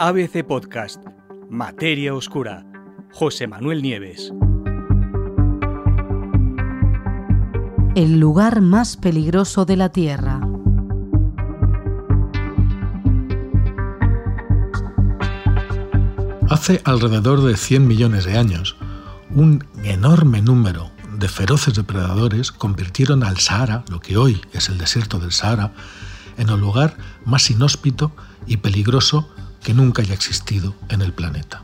ABC Podcast, Materia Oscura, José Manuel Nieves. El lugar más peligroso de la Tierra. Hace alrededor de 100 millones de años, un enorme número de feroces depredadores convirtieron al Sahara, lo que hoy es el desierto del Sahara, en el lugar más inhóspito y peligroso que nunca haya existido en el planeta.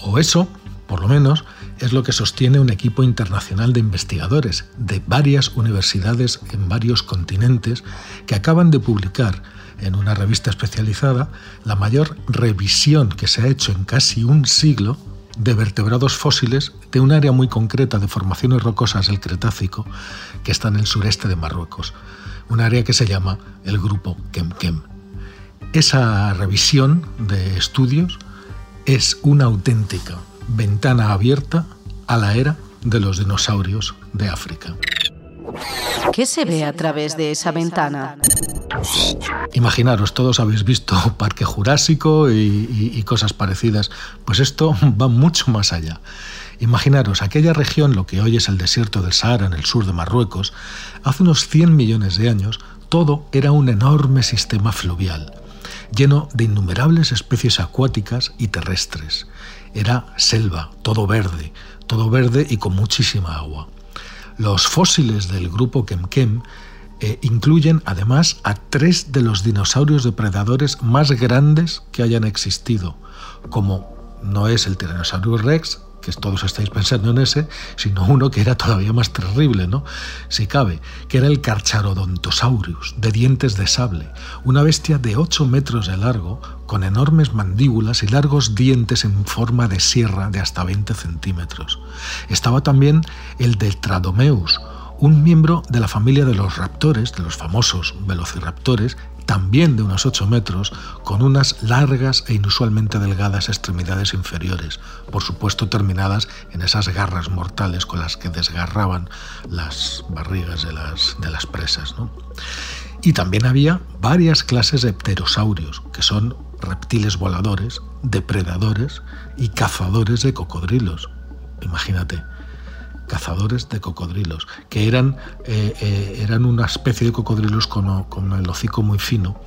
O eso, por lo menos, es lo que sostiene un equipo internacional de investigadores de varias universidades en varios continentes que acaban de publicar en una revista especializada la mayor revisión que se ha hecho en casi un siglo de vertebrados fósiles de un área muy concreta de formaciones rocosas del Cretácico que está en el sureste de Marruecos, un área que se llama el grupo Kemkem. Esa revisión de estudios es una auténtica ventana abierta a la era de los dinosaurios de África. ¿Qué se ve a través de esa ventana? Imaginaros, todos habéis visto Parque Jurásico y, cosas parecidas, pues esto va mucho más allá. Imaginaros, aquella región, lo que hoy es el desierto del Sahara en el sur de Marruecos, hace unos 100 millones de años, todo era un enorme sistema fluvial, lleno de innumerables especies acuáticas y terrestres. Era selva, todo verde, todo verde y con muchísima agua. Los fósiles del grupo Kemkem eh, incluyen además a tres de los dinosaurios depredadores más grandes que hayan existido, como no es el Tyrannosaurus rex, que todos estáis pensando en ese, sino uno que era todavía más terrible, ¿no? Si cabe, que era el Carcharodontosaurus, de dientes de sable, una bestia de 8 metros de largo, con enormes mandíbulas y largos dientes en forma de sierra de hasta 20 centímetros. Estaba también el Deltradomeus, un miembro de la familia de los raptores, de los famosos velociraptores, también de unos 8 metros, con unas largas e inusualmente delgadas extremidades inferiores, por supuesto terminadas en esas garras mortales con las que desgarraban las barrigas de las, de las presas. Y también había varias clases de pterosaurios, que son reptiles voladores, depredadores y cazadores de cocodrilos. Imagínate, cazadores de cocodrilos, que eran, eh, eh, eran una especie de cocodrilos con, el hocico muy fino,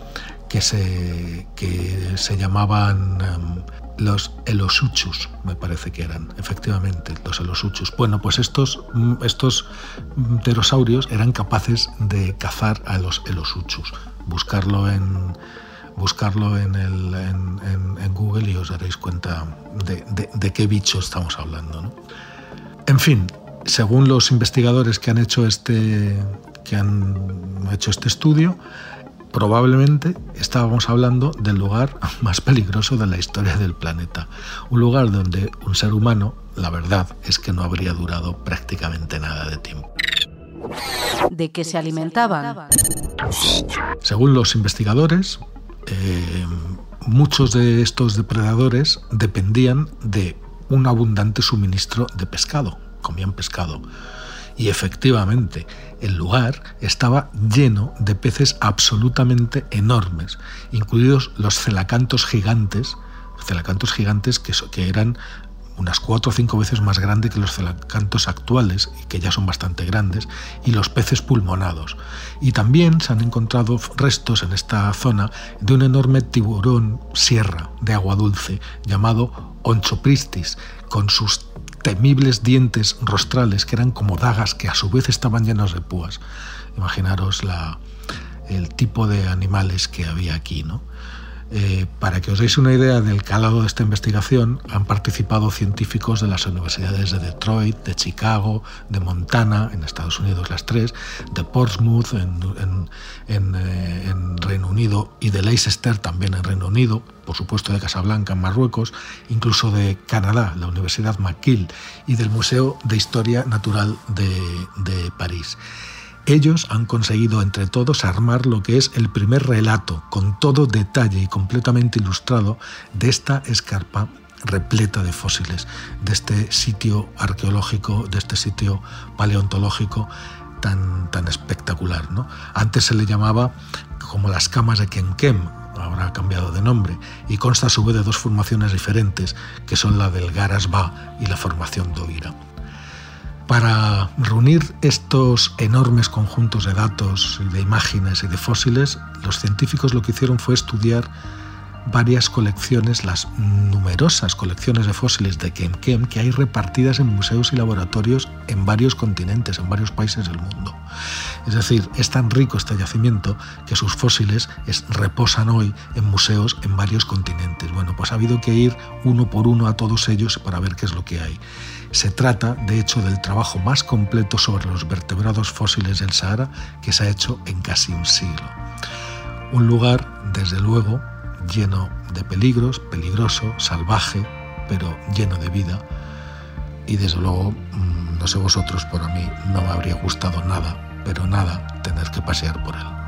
que se, que se llamaban em, los elosuchus, me parece que eran, efectivamente, los elosuchus. Bueno, pues estos, mm, estos pterosaurios eran capaces de cazar a los elosuchus. Buscarlo en, buscarlo en, el, en, en, Google y os daréis cuenta de, de, de qué bicho estamos hablando. ¿no? En fin, según los investigadores que han hecho este, que han hecho este estudio, probablemente estábamos hablando del lugar más peligroso de la historia del planeta. Un lugar donde un ser humano, la verdad es que no habría durado prácticamente nada de tiempo. ¿De qué se alimentaban? Según los investigadores, eh, muchos de estos depredadores dependían de un abundante suministro de pescado comían pescado. Y efectivamente, el lugar estaba lleno de peces absolutamente enormes, incluidos los celacantos gigantes, celacantos gigantes que, que eran unas cuatro o cinco veces más grandes que los celacantos actuales, que ya son bastante grandes, y los peces pulmonados. Y también se han encontrado restos en esta zona de un enorme tiburón sierra de agua dulce llamado Onchopristis, con sus temibles dientes rostrales que eran como dagas que a su vez estaban llenos de púas. Imaginaros la, el tipo de animales que había aquí, ¿no? Eh, para que os deis una idea del calado de esta investigación, han participado científicos de las universidades de Detroit, de Chicago, de Montana, en Estados Unidos las tres, de Portsmouth en, eh, Reino Unido y de Leicester también en Reino Unido, por supuesto de Casablanca en Marruecos, incluso de Canadá, la Universidad McGill y del Museo de Historia Natural de París. Ellos han conseguido entre todos armar lo que es el primer relato, con todo detalle y completamente ilustrado, de esta escarpa repleta de fósiles, de este sitio arqueológico, de este sitio paleontológico tan, tan espectacular. ¿no? Antes se le llamaba como las camas de Kenkem, ahora ha cambiado de nombre, y consta a su vez de dos formaciones diferentes, que son la del Garasba y la formación Dovira. Para reunir estos enormes conjuntos de datos, de imágenes y de fósiles, los científicos lo que hicieron fue estudiar varias colecciones, las numerosas colecciones de fósiles de Kemkem que hay repartidas en museos y laboratorios en varios continentes, en varios países del mundo. Es decir, es tan rico este yacimiento que sus fósiles reposan hoy en museos en varios continentes. Bueno, pues ha habido que ir uno por uno a todos ellos para ver qué es lo que hay. Se trata, de hecho, del trabajo más completo sobre los vertebrados fósiles del Sahara que se ha hecho en casi un siglo. Un lugar, desde luego, lleno de peligros, peligroso, salvaje, pero lleno de vida. Y desde luego, mm, no sé vosotros, pero a mí no me habría gustado nada, pero nada, tener que pasear por él.